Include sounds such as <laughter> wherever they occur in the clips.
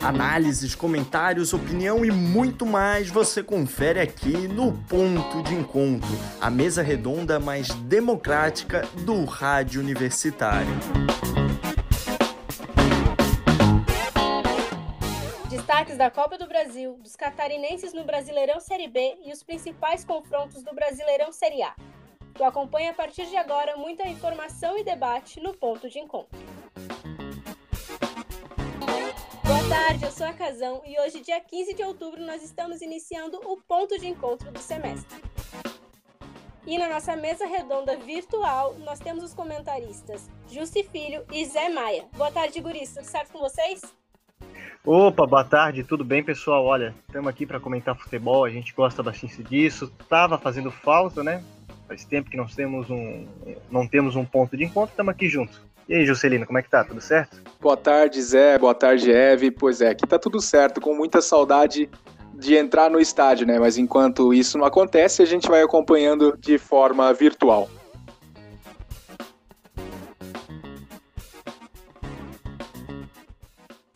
Análises, comentários, opinião e muito mais você confere aqui no Ponto de Encontro, a mesa redonda mais democrática do rádio universitário. Destaques da Copa do Brasil, dos catarinenses no Brasileirão Série B e os principais confrontos do Brasileirão Série A. Tu acompanha a partir de agora muita informação e debate no Ponto de Encontro. Tarde, eu sou a Casão e hoje, dia 15 de outubro, nós estamos iniciando o ponto de encontro do semestre. E na nossa mesa redonda virtual, nós temos os comentaristas Justi Filho e Zé Maia. Boa tarde, guris, tudo certo com vocês? Opa, boa tarde, tudo bem, pessoal? Olha, estamos aqui para comentar futebol, a gente gosta bastante disso. Tava fazendo falta, né? Faz tempo que nós temos um, não temos um ponto de encontro, estamos aqui juntos. E aí, Juscelino, como é que tá? Tudo certo? Boa tarde, Zé. Boa tarde, Eve. Pois é, aqui tá tudo certo, com muita saudade de entrar no estádio, né? Mas enquanto isso não acontece, a gente vai acompanhando de forma virtual.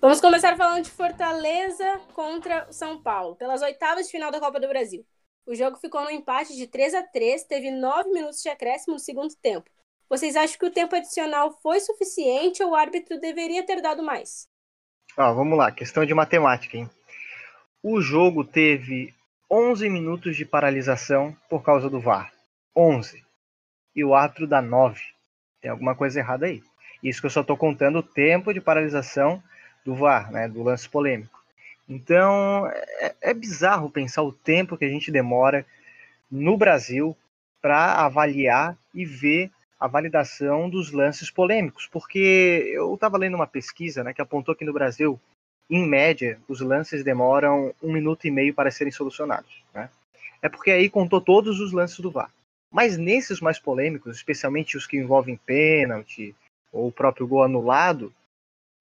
Vamos começar falando de Fortaleza contra São Paulo, pelas oitavas de final da Copa do Brasil. O jogo ficou no empate de 3 a 3 teve 9 minutos de acréscimo no segundo tempo. Vocês acham que o tempo adicional foi suficiente ou o árbitro deveria ter dado mais? Ah, vamos lá, questão de matemática, hein? O jogo teve 11 minutos de paralisação por causa do VAR. 11. E o árbitro dá 9. Tem alguma coisa errada aí. Isso que eu só estou contando o tempo de paralisação do VAR, né, do lance polêmico. Então, é, é bizarro pensar o tempo que a gente demora no Brasil para avaliar e ver a validação dos lances polêmicos, porque eu estava lendo uma pesquisa né, que apontou que no Brasil, em média, os lances demoram um minuto e meio para serem solucionados. Né? É porque aí contou todos os lances do VAR. Mas nesses mais polêmicos, especialmente os que envolvem pênalti ou o próprio gol anulado,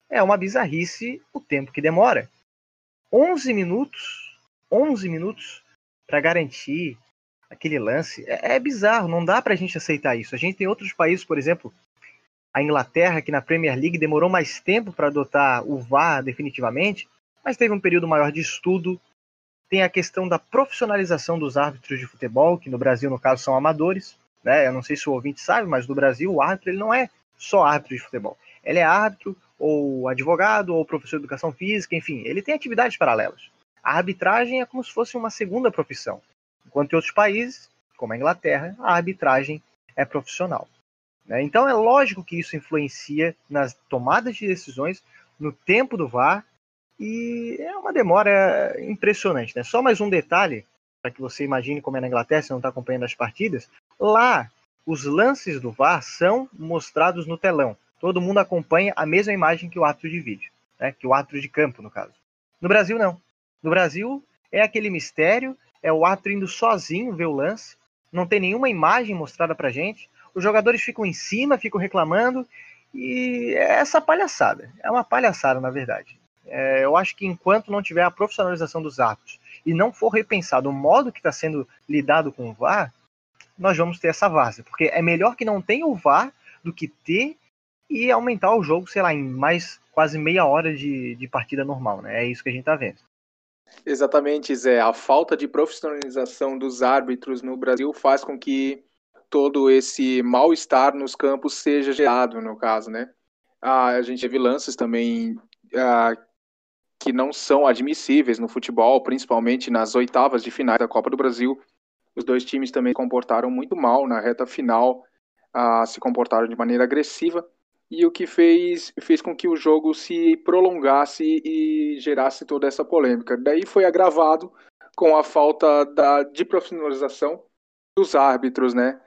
é uma bizarrice o tempo que demora. 11 minutos, 11 minutos para garantir aquele lance. É, é bizarro, não dá para a gente aceitar isso. A gente tem outros países, por exemplo, a Inglaterra, que na Premier League demorou mais tempo para adotar o VAR definitivamente, mas teve um período maior de estudo. Tem a questão da profissionalização dos árbitros de futebol, que no Brasil, no caso, são amadores. Né? Eu não sei se o ouvinte sabe, mas no Brasil o árbitro ele não é só árbitro de futebol. Ele é árbitro, ou advogado, ou professor de educação física, enfim, ele tem atividades paralelas. A arbitragem é como se fosse uma segunda profissão. Enquanto em outros países, como a Inglaterra, a arbitragem é profissional. Né? Então é lógico que isso influencia nas tomadas de decisões, no tempo do VAR, e é uma demora impressionante. Né? Só mais um detalhe, para que você imagine como é na Inglaterra, se não está acompanhando as partidas. Lá, os lances do VAR são mostrados no telão. Todo mundo acompanha a mesma imagem que o árbitro de vídeo, né? que o árbitro de campo, no caso. No Brasil, não. No Brasil, é aquele mistério é o árbitro indo sozinho ver o lance, não tem nenhuma imagem mostrada pra gente, os jogadores ficam em cima, ficam reclamando, e é essa palhaçada. É uma palhaçada, na verdade. É, eu acho que enquanto não tiver a profissionalização dos árbitros e não for repensado o modo que está sendo lidado com o VAR, nós vamos ter essa várzea. Porque é melhor que não tenha o VAR do que ter e aumentar o jogo, sei lá, em mais quase meia hora de, de partida normal. Né? É isso que a gente está vendo. Exatamente, Zé. A falta de profissionalização dos árbitros no Brasil faz com que todo esse mal-estar nos campos seja gerado, no caso, né? Ah, a gente teve lances também ah, que não são admissíveis no futebol, principalmente nas oitavas de finais da Copa do Brasil. Os dois times também se comportaram muito mal na reta final, ah, se comportaram de maneira agressiva e o que fez, fez com que o jogo se prolongasse e gerasse toda essa polêmica. Daí foi agravado com a falta da, de profissionalização dos árbitros, né?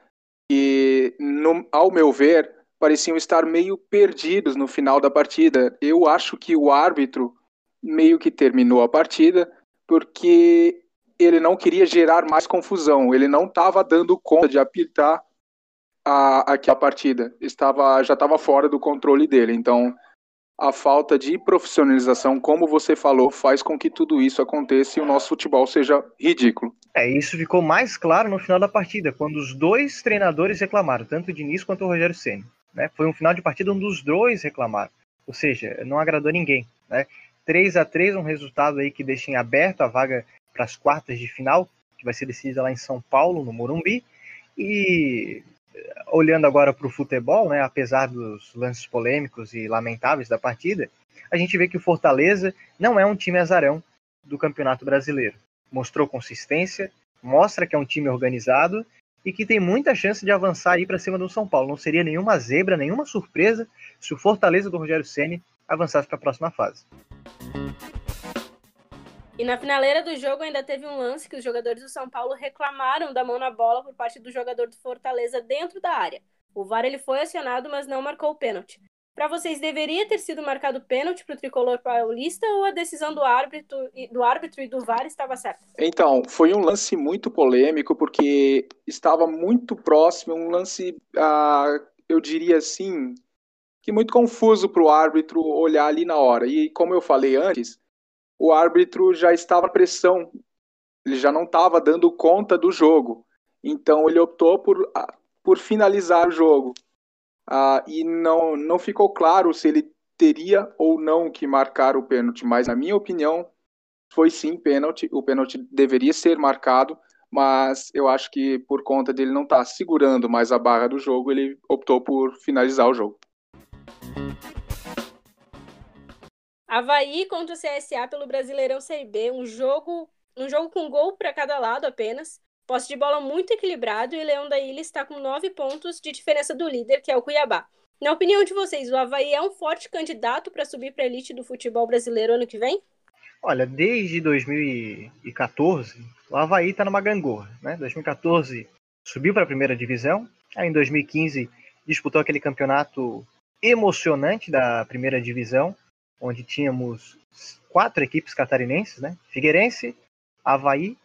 E, no, ao meu ver, pareciam estar meio perdidos no final da partida. Eu acho que o árbitro meio que terminou a partida porque ele não queria gerar mais confusão, ele não estava dando conta de apitar a, a que a partida estava já estava fora do controle dele. Então, a falta de profissionalização, como você falou, faz com que tudo isso aconteça e o nosso futebol seja ridículo. É, isso ficou mais claro no final da partida, quando os dois treinadores reclamaram, tanto o Diniz quanto o Rogério Ceni. Né? Foi um final de partida onde os dois reclamaram. Ou seja, não agradou ninguém. Né? 3 a 3 um resultado aí que deixa em aberto a vaga para as quartas de final, que vai ser decidida lá em São Paulo, no Morumbi. E olhando agora para o futebol, né, apesar dos lances polêmicos e lamentáveis da partida, a gente vê que o Fortaleza não é um time azarão do Campeonato Brasileiro. Mostrou consistência, mostra que é um time organizado e que tem muita chance de avançar aí para cima do São Paulo. Não seria nenhuma zebra, nenhuma surpresa se o Fortaleza do Rogério Ceni avançasse para a próxima fase. E na finaleira do jogo ainda teve um lance que os jogadores do São Paulo reclamaram da mão na bola por parte do jogador do Fortaleza dentro da área. O VAR ele foi acionado, mas não marcou o pênalti. Para vocês, deveria ter sido marcado pênalti para o tricolor paulista ou a decisão do árbitro, do árbitro e do VAR estava certa? Então, foi um lance muito polêmico porque estava muito próximo, um lance, ah, eu diria assim, que muito confuso para o árbitro olhar ali na hora. E como eu falei antes, o árbitro já estava pressão, ele já não estava dando conta do jogo. Então ele optou por, por finalizar o jogo. Ah, e não, não ficou claro se ele teria ou não que marcar o pênalti, mas na minha opinião foi sim pênalti. O pênalti deveria ser marcado, mas eu acho que por conta dele não estar tá segurando mais a barra do jogo, ele optou por finalizar o jogo. Havaí contra o CSA pelo Brasileirão Série B, um jogo, um jogo com gol para cada lado apenas. Posse de bola muito equilibrado e Leão da Ilha está com nove pontos de diferença do líder, que é o Cuiabá. Na opinião de vocês, o Havaí é um forte candidato para subir para a elite do futebol brasileiro ano que vem? Olha, desde 2014, o Havaí está numa gangorra. Né? 2014 subiu para a primeira divisão, aí em 2015 disputou aquele campeonato emocionante da primeira divisão, onde tínhamos quatro equipes catarinenses, né? Figueirense, Havaí,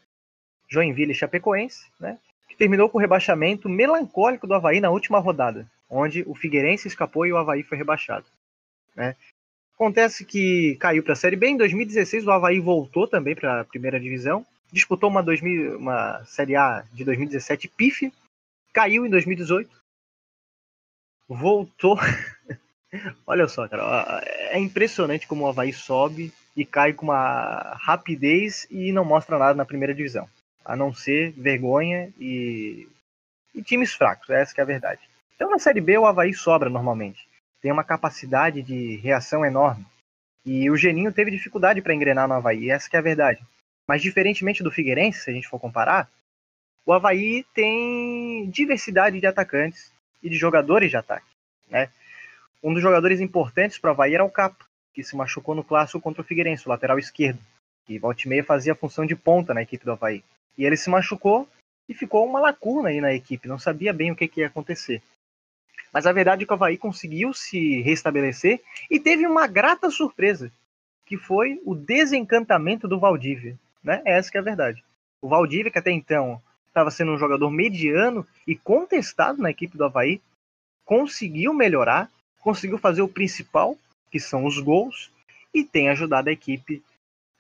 Joinville e Chapecoense, né? Que terminou com o rebaixamento melancólico do Havaí na última rodada, onde o Figueirense escapou e o Havaí foi rebaixado, né? Acontece que caiu para a Série B. Em 2016, o Havaí voltou também para a primeira divisão. Disputou uma, 2000, uma Série A de 2017 pífia. Caiu em 2018. Voltou <laughs> Olha só, cara, é impressionante como o Havaí sobe e cai com uma rapidez e não mostra nada na primeira divisão. A não ser vergonha e, e times fracos, essa é a verdade. Então na Série B o Havaí sobra normalmente. Tem uma capacidade de reação enorme. E o Geninho teve dificuldade para engrenar no Havaí, essa é a verdade. Mas diferentemente do Figueirense, se a gente for comparar, o Havaí tem diversidade de atacantes e de jogadores de ataque. Né? Um dos jogadores importantes para o Havaí era o Capa, que se machucou no clássico contra o Figueirense, o lateral esquerdo, que volta e meia fazia a função de ponta na equipe do Havaí. E ele se machucou e ficou uma lacuna aí na equipe, não sabia bem o que, que ia acontecer. Mas a verdade é que o Havaí conseguiu se restabelecer e teve uma grata surpresa, que foi o desencantamento do Valdívia. Né? Essa que é a verdade. O Valdívia, que até então estava sendo um jogador mediano e contestado na equipe do Havaí, conseguiu melhorar, conseguiu fazer o principal, que são os gols, e tem ajudado a equipe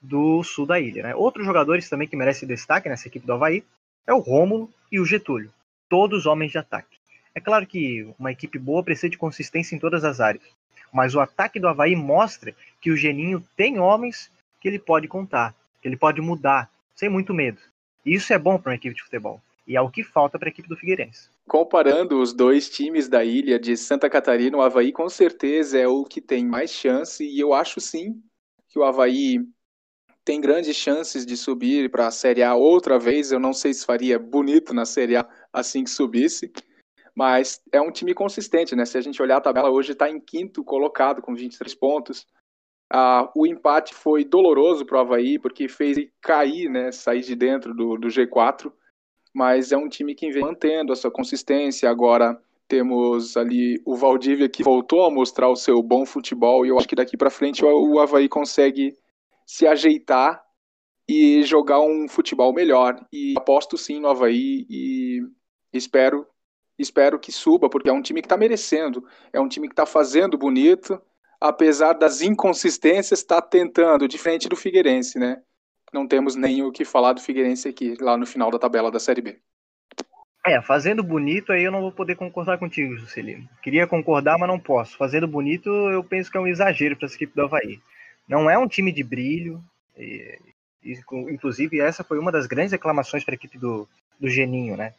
do sul da ilha. Né? Outros jogadores também que merecem destaque nessa equipe do Havaí é o Rômulo e o Getúlio, todos homens de ataque. É claro que uma equipe boa precisa de consistência em todas as áreas, mas o ataque do Havaí mostra que o Geninho tem homens que ele pode contar, que ele pode mudar, sem muito medo. E isso é bom para uma equipe de futebol. E é o que falta para a equipe do Figueirense. Comparando os dois times da ilha de Santa Catarina, o Havaí com certeza é o que tem mais chance, e eu acho sim que o Havaí tem grandes chances de subir para a Série A outra vez. Eu não sei se faria bonito na Série A assim que subisse, mas é um time consistente, né? Se a gente olhar a tabela, hoje está em quinto colocado com 23 pontos. Ah, o empate foi doloroso para o Havaí, porque fez ele cair, né? Sair de dentro do, do G4 mas é um time que vem mantendo a sua consistência. Agora temos ali o Valdívia que voltou a mostrar o seu bom futebol e eu acho que daqui para frente o Havaí consegue se ajeitar e jogar um futebol melhor. E aposto sim no Havaí e espero espero que suba, porque é um time que está merecendo, é um time que está fazendo bonito, apesar das inconsistências, está tentando, diferente do Figueirense, né? Não temos nem o que falar do Figueirense aqui, lá no final da tabela da Série B. É, fazendo bonito aí eu não vou poder concordar contigo, Juscelino. Queria concordar, mas não posso. Fazendo bonito eu penso que é um exagero para essa equipe do Havaí. Não é um time de brilho. E, inclusive, essa foi uma das grandes reclamações para a equipe do, do Geninho, né?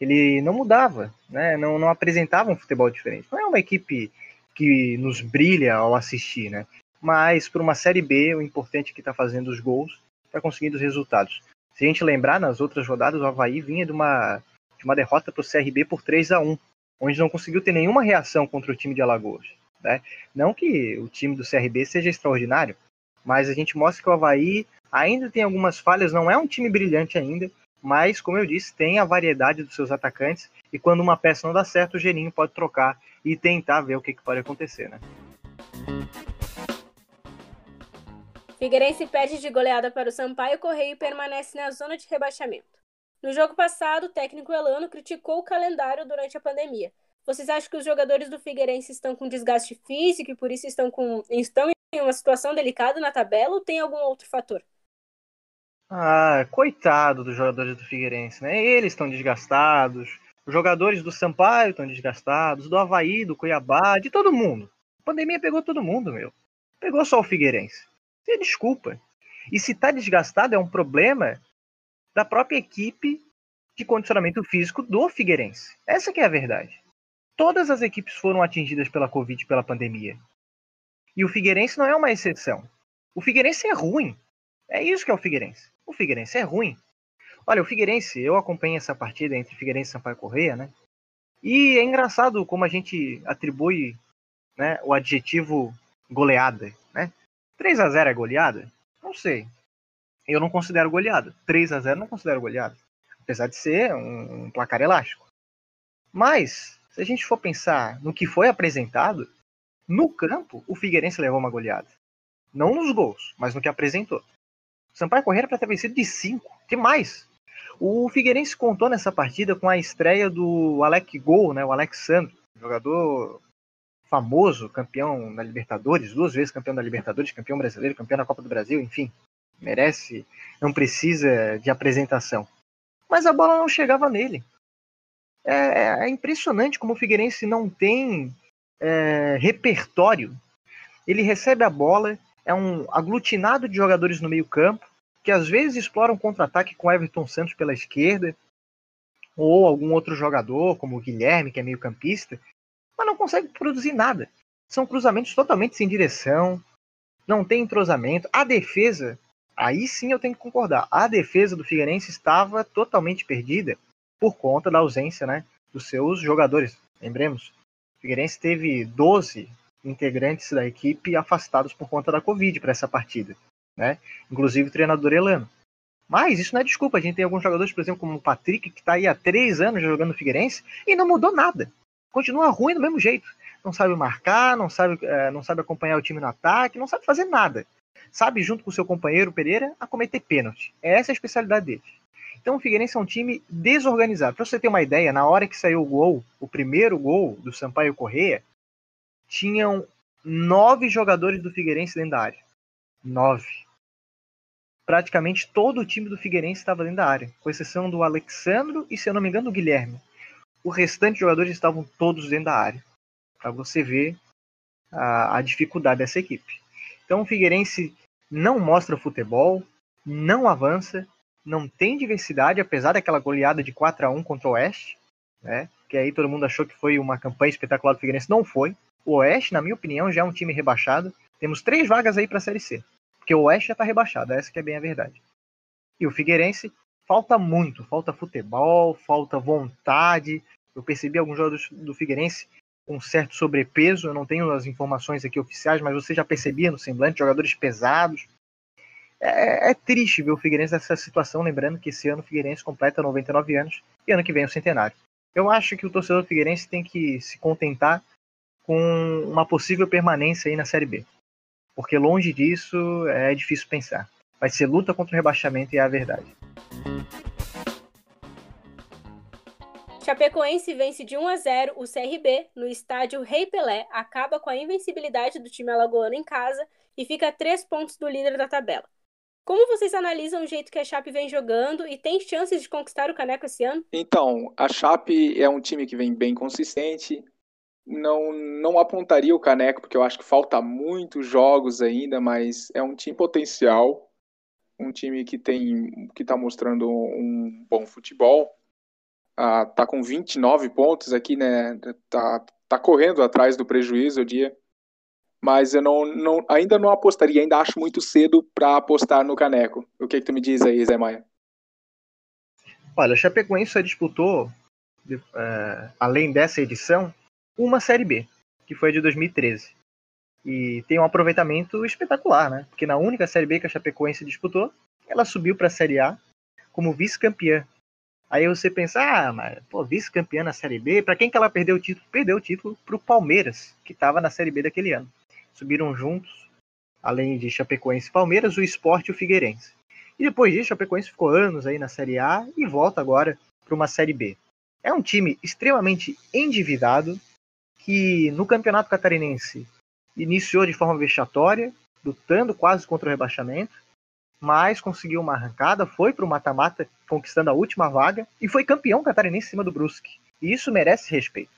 Ele não mudava, né? Não, não apresentava um futebol diferente. Não é uma equipe que nos brilha ao assistir, né? Mas por uma Série B, o importante é que está fazendo os gols, está conseguindo os resultados. Se a gente lembrar, nas outras rodadas, o Havaí vinha de uma de uma derrota para o CRB por 3 a 1 onde não conseguiu ter nenhuma reação contra o time de Alagoas. Né? Não que o time do CRB seja extraordinário, mas a gente mostra que o Havaí ainda tem algumas falhas, não é um time brilhante ainda, mas, como eu disse, tem a variedade dos seus atacantes, e quando uma peça não dá certo, o Geninho pode trocar e tentar ver o que, que pode acontecer. Né? Figueirense perde de goleada para o Sampaio Correio e permanece na zona de rebaixamento. No jogo passado, o técnico Elano criticou o calendário durante a pandemia. Vocês acham que os jogadores do Figueirense estão com desgaste físico e por isso estão, com, estão em uma situação delicada na tabela ou tem algum outro fator? Ah, coitado dos jogadores do Figueirense, né? Eles estão desgastados, os jogadores do Sampaio estão desgastados, do Havaí, do Cuiabá, de todo mundo. A pandemia pegou todo mundo, meu. Pegou só o Figueirense. Você desculpa. E se tá desgastado é um problema da própria equipe de condicionamento físico do Figueirense. Essa que é a verdade. Todas as equipes foram atingidas pela Covid, pela pandemia. E o Figueirense não é uma exceção. O Figueirense é ruim. É isso que é o Figueirense. O Figueirense é ruim. Olha, o Figueirense, eu acompanhei essa partida entre Figueirense e Sampaio Correia, né? E é engraçado como a gente atribui né, o adjetivo goleada? 3 a 0 é goleada? Não sei eu não considero goleada. 3 a 0 não considero goleada. Apesar de ser um, um placar elástico. Mas, se a gente for pensar no que foi apresentado, no campo, o Figueirense levou uma goleada. Não nos gols, mas no que apresentou. Sampaio Correia para ter vencido de 5. Que mais? O Figueirense contou nessa partida com a estreia do Alec Gol, né, o Alexandre, jogador famoso, campeão da Libertadores, duas vezes campeão da Libertadores, campeão brasileiro, campeão da Copa do Brasil, enfim merece, não precisa de apresentação. Mas a bola não chegava nele. É, é, é impressionante como o Figueirense não tem é, repertório. Ele recebe a bola, é um aglutinado de jogadores no meio campo, que às vezes exploram contra-ataque com Everton Santos pela esquerda, ou algum outro jogador, como o Guilherme, que é meio campista, mas não consegue produzir nada. São cruzamentos totalmente sem direção, não tem entrosamento. A defesa aí sim eu tenho que concordar. A defesa do Figueirense estava totalmente perdida por conta da ausência né, dos seus jogadores. Lembremos, o Figueirense teve 12 integrantes da equipe afastados por conta da Covid para essa partida, né? inclusive o treinador Elano. Mas isso não é desculpa. A gente tem alguns jogadores, por exemplo, como o Patrick, que está aí há três anos jogando no Figueirense e não mudou nada. Continua ruim do mesmo jeito. Não sabe marcar, não sabe, é, não sabe acompanhar o time no ataque, não sabe fazer nada sabe, junto com seu companheiro Pereira, a cometer pênalti. Essa é a especialidade dele. Então o Figueirense é um time desorganizado. Para você ter uma ideia, na hora que saiu o gol, o primeiro gol do Sampaio Correia, tinham nove jogadores do Figueirense dentro da área. Nove. Praticamente todo o time do Figueirense estava dentro da área, com exceção do Alexandro e, se eu não me engano, do Guilherme. O restante de jogadores estavam todos dentro da área. Para você ver a, a dificuldade dessa equipe. Então o Figueirense não mostra futebol, não avança, não tem diversidade, apesar daquela goleada de 4 a 1 contra o Oeste, né? Que aí todo mundo achou que foi uma campanha espetacular do Figueirense, não foi. O Oeste, na minha opinião, já é um time rebaixado. Temos três vagas aí para a Série C, porque o Oeste já está rebaixado, essa que é bem a verdade. E o Figueirense falta muito, falta futebol, falta vontade. Eu percebi alguns jogadores do Figueirense com certo sobrepeso. Eu não tenho as informações aqui oficiais, mas você já percebia no semblante jogadores pesados. É, é triste ver o Figueirense nessa situação, lembrando que esse ano o Figueirense completa 99 anos e ano que vem o centenário. Eu acho que o torcedor do Figueirense tem que se contentar com uma possível permanência aí na Série B. Porque longe disso é difícil pensar. Vai ser luta contra o rebaixamento e é a verdade. Chapecoense vence de 1 a 0 o CRB no estádio Rei Pelé, acaba com a invencibilidade do time alagoano em casa e fica a três pontos do líder da tabela. Como vocês analisam o jeito que a Chape vem jogando e tem chances de conquistar o caneco esse ano? Então, a Chape é um time que vem bem consistente. Não, não apontaria o caneco, porque eu acho que falta muitos jogos ainda, mas é um time potencial, um time que tem que está mostrando um bom futebol. Ah, tá com 29 pontos aqui, né? Tá, tá correndo atrás do prejuízo, eu diria mas eu não, não, ainda não apostaria, ainda acho muito cedo para apostar no Caneco. O que, que tu me diz aí, Zé Maia? Olha, a Chapecoense só disputou, é, além dessa edição, uma Série B, que foi a de 2013. E tem um aproveitamento espetacular, né? Porque na única Série B que a Chapecoense disputou, ela subiu para a Série A como vice-campeã. Aí você pensa, ah, mas pô, vice-campeã na Série B, para quem que ela perdeu o título? Perdeu o título para o Palmeiras, que estava na Série B daquele ano subiram juntos, além de Chapecoense e Palmeiras, o Sport e o Figueirense. E depois disso, Chapecoense ficou anos aí na Série A e volta agora para uma Série B. É um time extremamente endividado que no Campeonato Catarinense iniciou de forma vexatória, lutando quase contra o rebaixamento, mas conseguiu uma arrancada, foi para o mata-mata, conquistando a última vaga e foi campeão catarinense em cima do Brusque. E isso merece respeito.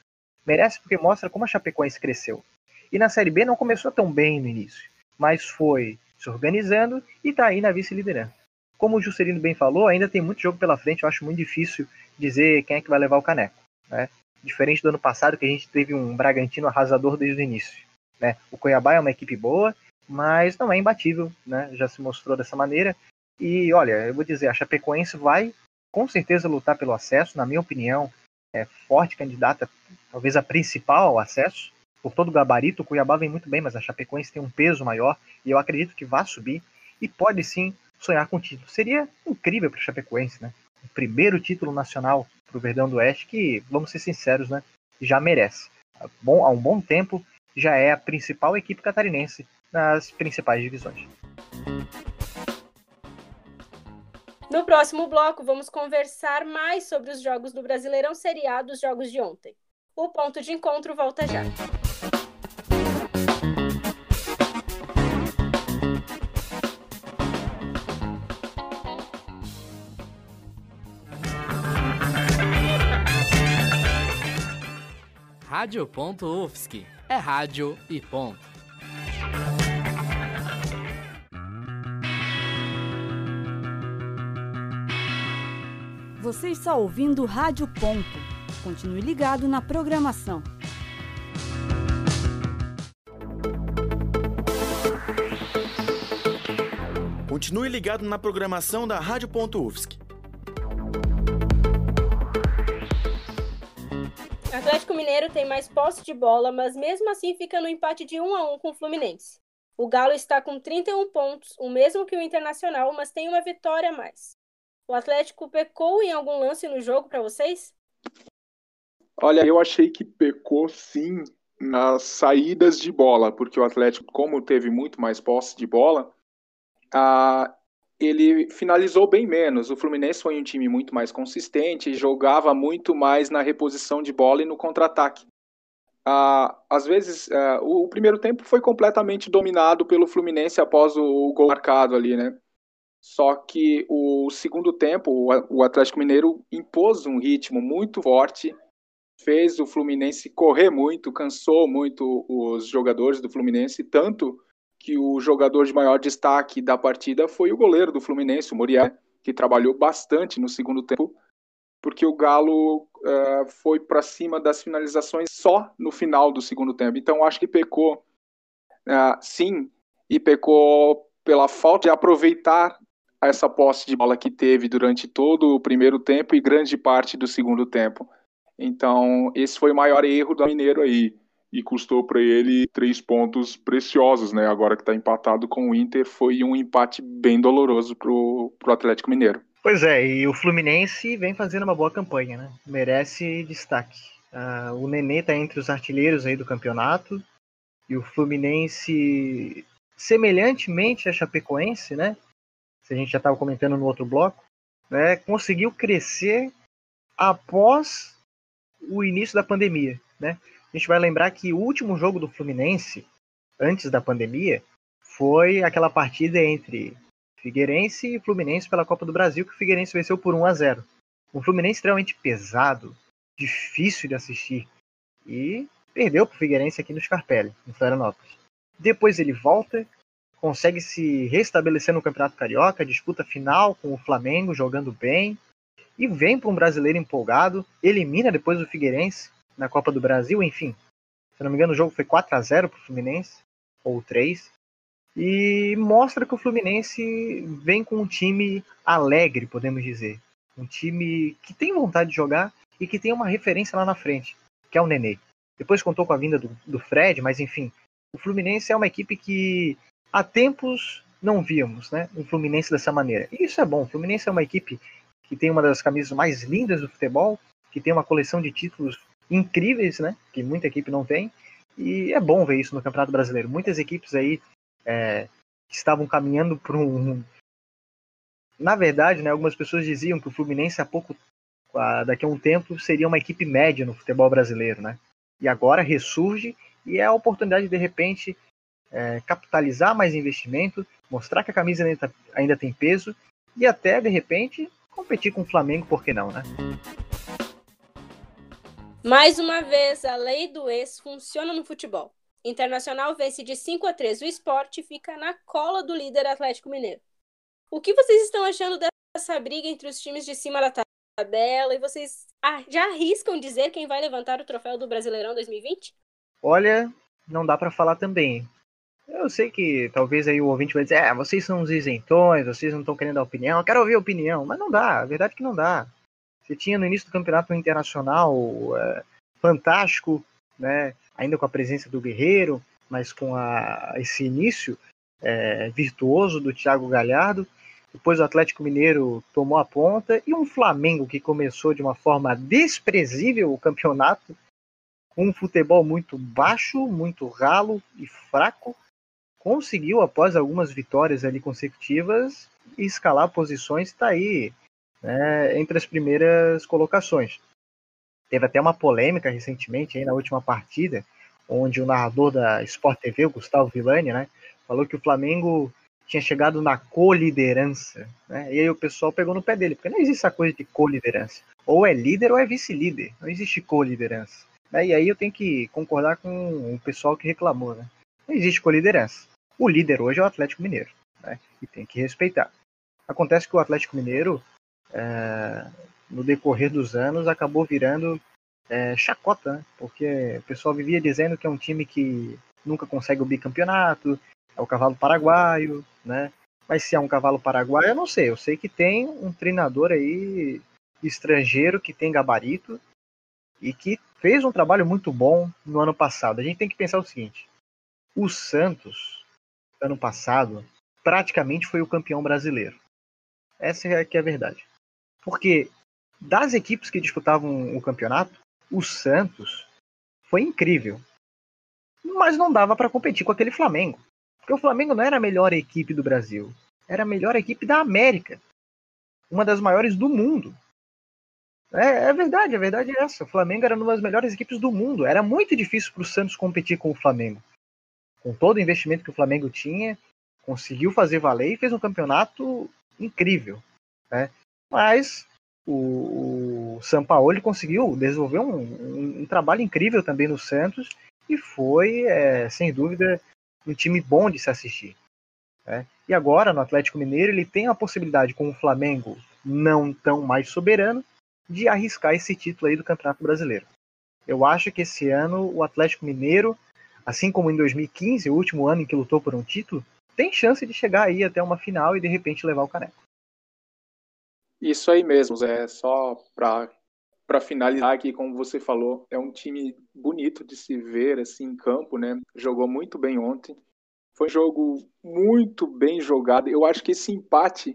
Merece porque mostra como a Chapecoense cresceu. E na Série B não começou tão bem no início, mas foi se organizando e está aí na vice-liderança. Como o Juscelino bem falou, ainda tem muito jogo pela frente, eu acho muito difícil dizer quem é que vai levar o caneco. Né? Diferente do ano passado, que a gente teve um Bragantino arrasador desde o início. Né? O Cuiabá é uma equipe boa, mas não é imbatível, né? já se mostrou dessa maneira. E olha, eu vou dizer, a Chapecoense vai com certeza lutar pelo acesso, na minha opinião, é forte candidata, talvez a principal ao acesso por todo o gabarito, o Cuiabá vem muito bem, mas a Chapecoense tem um peso maior e eu acredito que vai subir e pode sim sonhar com o título. Seria incrível para a Chapecoense, né? O primeiro título nacional para o Verdão do Oeste, que, vamos ser sinceros, né? Já merece. Há, um bom tempo já é a principal equipe catarinense nas principais divisões. No próximo bloco, vamos conversar mais sobre os jogos do Brasileirão seriado, os jogos de ontem. O ponto de encontro volta já. Rádio.UFSC. É rádio e ponto. Você está ouvindo Rádio Ponto. Continue ligado na programação. Continue ligado na programação da Rádio.UFSC. Atlético Mineiro tem mais posse de bola, mas mesmo assim fica no empate de 1 a 1 com o Fluminense. O Galo está com 31 pontos, o mesmo que o Internacional, mas tem uma vitória a mais. O Atlético pecou em algum lance no jogo para vocês? Olha, eu achei que pecou sim nas saídas de bola, porque o Atlético, como teve muito mais posse de bola, ah, ele finalizou bem menos. O Fluminense foi um time muito mais consistente, jogava muito mais na reposição de bola e no contra-ataque. Ah, às vezes, ah, o, o, primeiro tempo foi completamente dominado pelo Fluminense após o, o, gol marcado ali, né? Só que o segundo tempo, o, Atlético Mineiro impôs um ritmo muito forte, fez o Fluminense correr muito, cansou muito os jogadores do Fluminense, tanto que o jogador de maior destaque da partida foi o goleiro do Fluminense, o Muriel, que trabalhou bastante no segundo tempo, porque o Galo uh, foi para cima das finalizações só no final do segundo tempo. Então acho que pecou, uh, sim, e pecou pela falta de aproveitar essa posse de bola que teve durante todo o primeiro tempo e grande parte do segundo tempo. Então, esse foi o maior erro do Mineiro aí e custou para ele três pontos preciosos, né? Agora que está empatado com o Inter, foi um empate bem doloroso para o Atlético Mineiro. Pois é, e o Fluminense vem fazendo uma boa campanha, né? Merece destaque. Uh, o Nenê está entre os artilheiros aí do campeonato e o Fluminense, semelhantemente a Chapecoense, né? A gente já estava comentando no outro bloco, né? Conseguiu crescer após o início da pandemia, né? a gente vai lembrar que o último jogo do Fluminense, antes da pandemia, foi aquela partida entre Figueirense e Fluminense pela Copa do Brasil, que o Figueirense venceu por 1 a 0. Um Fluminense extremamente pesado, difícil de assistir. E perdeu para o Figueirense aqui no Scarpelli, em Florianópolis. Depois ele volta, consegue se restabelecer no Campeonato Carioca, disputa final com o Flamengo, jogando bem, e vem para um brasileiro empolgado, elimina depois o Figueirense na Copa do Brasil, enfim. Se não me engano, o jogo foi 4 a 0 para o Fluminense, ou 3. E mostra que o Fluminense vem com um time alegre, podemos dizer. Um time que tem vontade de jogar e que tem uma referência lá na frente, que é o Nenê. Depois contou com a vinda do, do Fred, mas enfim. O Fluminense é uma equipe que há tempos não víamos, né? Um Fluminense dessa maneira. E isso é bom. O Fluminense é uma equipe que tem uma das camisas mais lindas do futebol, que tem uma coleção de títulos incríveis, né? Que muita equipe não tem. E é bom ver isso no Campeonato Brasileiro. Muitas equipes aí é, estavam caminhando para um. Na verdade, né, algumas pessoas diziam que o Fluminense há pouco, daqui a um tempo, seria uma equipe média no futebol brasileiro, né? E agora ressurge e é a oportunidade de, de repente é, capitalizar mais investimento, mostrar que a camisa ainda, tá, ainda tem peso e até de repente competir com o Flamengo, por que não, né? Mais uma vez, a lei do ex funciona no futebol. Internacional vence de 5 a 3 o esporte e fica na cola do líder Atlético Mineiro. O que vocês estão achando dessa briga entre os times de cima da tabela? E vocês já arriscam dizer quem vai levantar o troféu do Brasileirão 2020? Olha, não dá para falar também. Eu sei que talvez aí o ouvinte vai dizer, é, vocês são os isentões, vocês não estão querendo dar opinião, eu quero ouvir opinião, mas não dá, a verdade é que não dá. Você tinha no início do campeonato internacional é, fantástico, né? ainda com a presença do Guerreiro, mas com a, esse início é, virtuoso do Thiago Galhardo. Depois o Atlético Mineiro tomou a ponta e um Flamengo que começou de uma forma desprezível o campeonato, um futebol muito baixo, muito ralo e fraco, conseguiu após algumas vitórias ali consecutivas escalar posições está aí né, entre as primeiras colocações. Teve até uma polêmica recentemente aí na última partida, onde o narrador da Sport TV, o Gustavo Villani, né, falou que o Flamengo tinha chegado na co-liderança. Né? E aí o pessoal pegou no pé dele, porque não existe essa coisa de co-liderança. Ou é líder ou é vice-líder. Não existe co-liderança. Né? E aí eu tenho que concordar com o pessoal que reclamou. Né? Não existe co-liderança. O líder hoje é o Atlético Mineiro. Né? E tem que respeitar. Acontece que o Atlético Mineiro é, no decorrer dos anos, acabou virando é, chacota, né? porque o pessoal vivia dizendo que é um time que nunca consegue o bicampeonato, é o cavalo paraguaio, né? Mas se é um cavalo paraguaio, eu não sei. Eu sei que tem um treinador aí estrangeiro que tem gabarito e que fez um trabalho muito bom no ano passado. A gente tem que pensar o seguinte: o Santos, ano passado, praticamente foi o campeão brasileiro. Essa é que é a verdade. Porque das equipes que disputavam o campeonato, o Santos foi incrível. Mas não dava para competir com aquele Flamengo. Porque o Flamengo não era a melhor equipe do Brasil. Era a melhor equipe da América. Uma das maiores do mundo. É, é verdade, a verdade é essa. O Flamengo era uma das melhores equipes do mundo. Era muito difícil para o Santos competir com o Flamengo. Com todo o investimento que o Flamengo tinha, conseguiu fazer valer e fez um campeonato incrível. Né? Mas o, o Sampaoli conseguiu desenvolver um, um, um, trabalho incrível também no Santos e foi, é, sem dúvida, um time bom de se assistir. Né? E agora, no Atlético Mineiro, ele tem a possibilidade, com o Flamengo não tão mais soberano, de arriscar esse título aí do Campeonato Brasileiro. Eu acho que esse ano o Atlético Mineiro, assim como em 2015, o último ano em que lutou por um título, tem chance de chegar aí até uma final e de repente levar o caneco. Isso aí mesmo, Zé. Só para finalizar aqui, como você falou, é um time bonito de se ver assim em campo, né? Jogou muito bem ontem. Foi um jogo muito bem jogado. Eu acho que esse empate,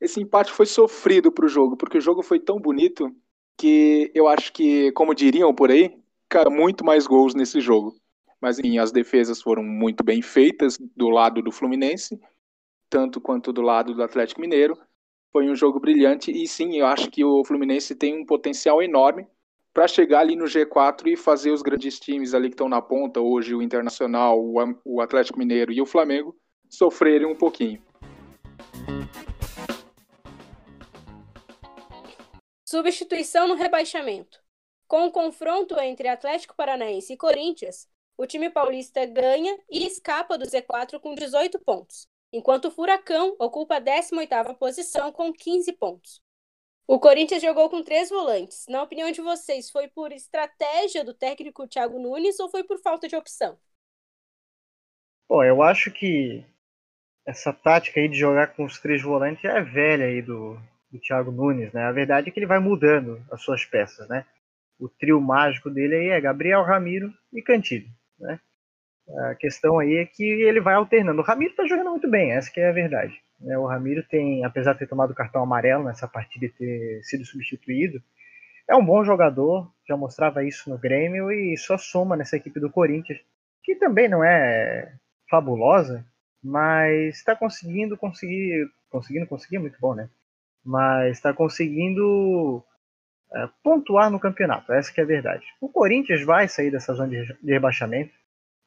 esse empate foi sofrido para o jogo, porque o jogo foi tão bonito que eu acho que, como diriam por aí, cara, muito mais gols nesse jogo. Mas enfim, as defesas foram muito bem feitas do lado do Fluminense, tanto quanto do lado do Atlético Mineiro foi um jogo brilhante e sim, eu acho que o Fluminense tem um potencial enorme para chegar ali no G4 e fazer os grandes times ali que estão na ponta, hoje o Internacional, o Atlético Mineiro e o Flamengo, sofrerem um pouquinho. Substituição no rebaixamento. Com o confronto entre Atlético Paranaense e Corinthians, o time paulista ganha e escapa do Z4 com 18 pontos, enquanto o Furacão ocupa a 18ª posição com 15 pontos. O Corinthians jogou com três volantes. Na opinião de vocês, foi por estratégia do técnico Thiago Nunes ou foi por falta de opção? Bom, eu acho que essa tática aí de jogar com os três volantes é velha aí do, do Thiago Nunes, né? A verdade é que ele vai mudando as suas peças, né? O trio mágico dele aí é Gabriel, Ramiro e Cantilho, né? A questão aí é que ele vai alternando. O Ramiro tá jogando muito bem, essa que é a verdade. Né? O Ramiro tem, apesar de ter tomado cartão amarelo nessa partida e ter sido substituído, é um bom jogador, já mostrava isso no Grêmio e só soma nessa equipe do Corinthians, que também não é fabulosa, mas está conseguindo conseguir, conseguindo conseguir é muito bom, né? Mas está conseguindo pontuar no campeonato, essa que é a verdade. O Corinthians vai sair dessa zona de, de rebaixamento.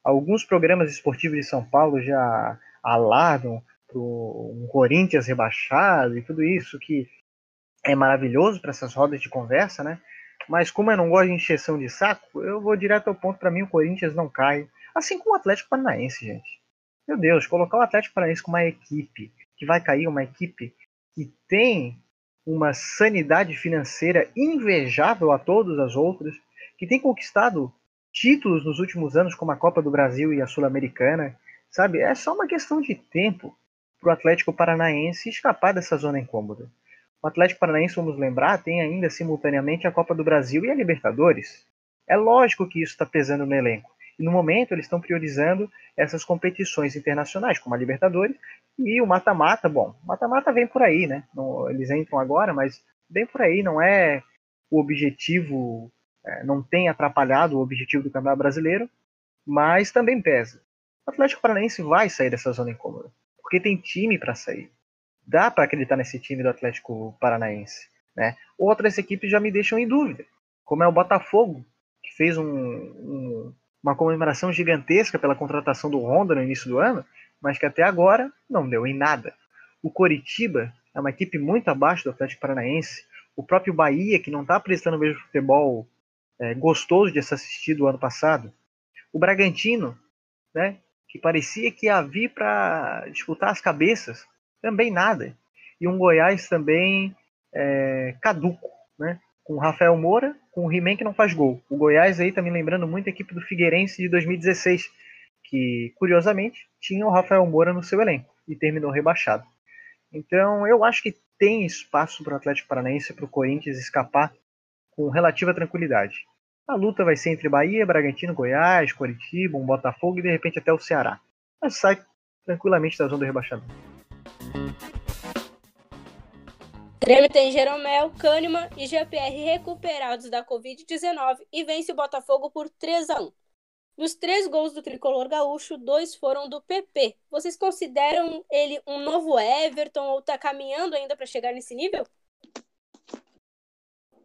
Alguns programas esportivos de São Paulo já alargam para um Corinthians rebaixado e tudo isso que é maravilhoso para essas rodas de conversa, né? Mas como eu não gosto de encheção de saco, eu vou direto ao ponto. Para mim, o Corinthians não cai. Assim como o Atlético Paranaense, gente. Meu Deus, colocar o Atlético Paranaense com uma equipe que vai cair, uma equipe que tem uma sanidade financeira invejável a todas as outras, que tem conquistado títulos nos últimos anos, como a Copa do Brasil e a Sul-Americana, sabe? É só uma questão de tempo para o Atlético Paranaense escapar dessa zona incômoda. O Atlético Paranaense, vamos lembrar, tem ainda simultaneamente a Copa do Brasil e a Libertadores. É lógico que isso está pesando no elenco. E no momento eles estão priorizando essas competições internacionais, como a Libertadores e o mata-mata. Bom, mata-mata vem por aí, né? Não, eles entram agora, mas vem por aí, não é o objetivo, é, não tem atrapalhado o objetivo do Campeonato Brasileiro, mas também pesa. O Atlético Paranaense vai sair dessa zona incômoda porque tem time para sair. Dá para acreditar nesse time do Atlético Paranaense. Né? Outras equipes já me deixam em dúvida, como é o Botafogo, que fez um, um, uma comemoração gigantesca pela contratação do Honda no início do ano, mas que até agora não deu em nada. O Coritiba é uma equipe muito abaixo do Atlético Paranaense. O próprio Bahia, que não está prestando o mesmo futebol é, gostoso de se assistir do ano passado. O Bragantino, né, que parecia que ia vir para disputar as cabeças, também nada. E um Goiás também é, caduco, né? Com o Rafael Moura, com o He-Man que não faz gol. O Goiás aí tá me lembrando muito a equipe do Figueirense de 2016, que curiosamente tinha o Rafael Moura no seu elenco e terminou rebaixado. Então eu acho que tem espaço para o Atlético Paranaense e para o Corinthians escapar com relativa tranquilidade. A luta vai ser entre Bahia, Bragantino, Goiás, Coritiba, um Botafogo e de repente até o Ceará. Mas sai tranquilamente da zona do rebaixamento. Grêmio tem Jeromel, Kahneman e GPR recuperados da Covid-19 e vence o Botafogo por 3 a 1. Dos três gols do tricolor gaúcho, dois foram do PP. Vocês consideram ele um novo Everton ou está caminhando ainda para chegar nesse nível?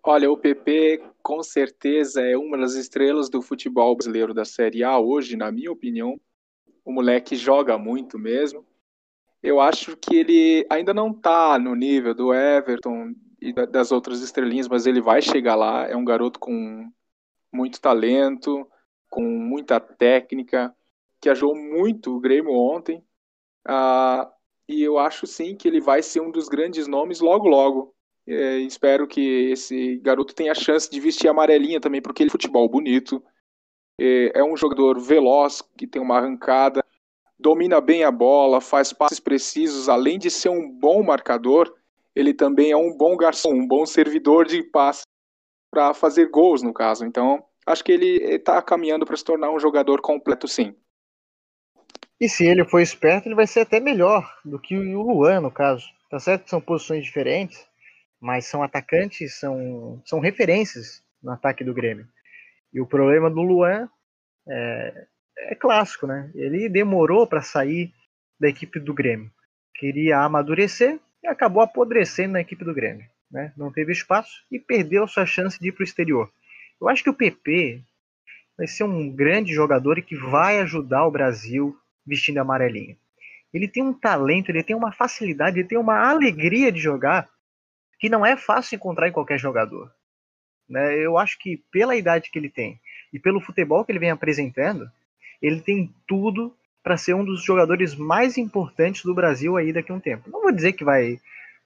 Olha, o PP com certeza é uma das estrelas do futebol brasileiro da Série A hoje, na minha opinião. O moleque joga muito mesmo. Eu acho que ele ainda não está no nível do Everton e das outras estrelinhas, mas ele vai chegar lá. É um garoto com muito talento, com muita técnica, que ajudou muito o Grêmio ontem. Ah, e eu acho sim que ele vai ser um dos grandes nomes logo logo. É, espero que esse garoto tenha a chance de vestir amarelinha também, porque ele é futebol bonito. É, é um jogador veloz, que tem uma arrancada, domina bem a bola, faz passes precisos, além de ser um bom marcador, ele também é um bom garçom, um bom servidor de passe para fazer gols, no caso. Então, acho que ele está caminhando para se tornar um jogador completo, sim. E se ele for esperto, ele vai ser até melhor do que o Luan, no caso. Tá certo que são posições diferentes, mas são atacantes, são, são referências no ataque do Grêmio. E o problema do Luan é, é clássico, né? Ele demorou para sair da equipe do Grêmio. Queria amadurecer e acabou apodrecendo na equipe do Grêmio. Né? Não teve espaço e perdeu sua chance de ir para o exterior. Eu acho que o PP vai ser um grande jogador e que vai ajudar o Brasil vestindo amarelinho. Ele tem um talento, ele tem uma facilidade, ele tem uma alegria de jogar que não é fácil encontrar em qualquer jogador. Né? Eu acho que pela idade que ele tem e pelo futebol que ele vem apresentando, ele tem tudo para ser um dos jogadores mais importantes do Brasil aí daqui a um tempo. Não vou dizer que vai.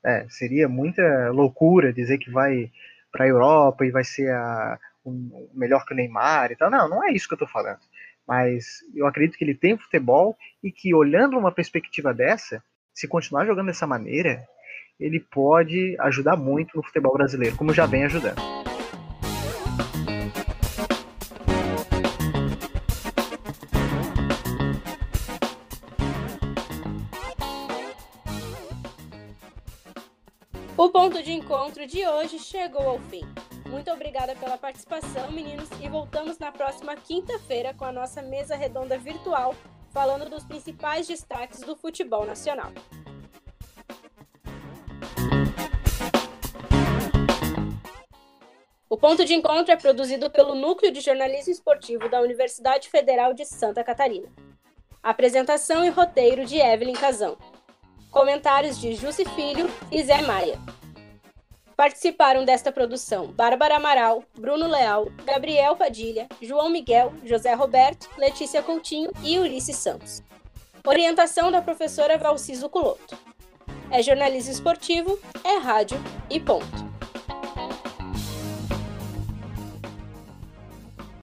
É, seria muita loucura dizer que vai para a Europa e vai ser a, um, melhor que o Neymar e tal. Não, não é isso que eu estou falando. Mas eu acredito que ele tem futebol e que, olhando uma perspectiva dessa, se continuar jogando dessa maneira, ele pode ajudar muito no futebol brasileiro, como já vem ajudando. O ponto de encontro de hoje chegou ao fim. Muito obrigada pela participação, meninos, e voltamos na próxima quinta-feira com a nossa mesa redonda virtual, falando dos principais destaques do futebol nacional. O Ponto de Encontro é produzido pelo Núcleo de Jornalismo Esportivo da Universidade Federal de Santa Catarina. Apresentação e roteiro de Evelyn Casão. Comentários de Jussi Filho e Zé Maia. Participaram desta produção Bárbara Amaral, Bruno Leal, Gabriel Padilha, João Miguel, José Roberto, Letícia Coutinho e Ulisses Santos. Orientação da professora Valciso Culoto. É jornalismo esportivo, é rádio e ponto.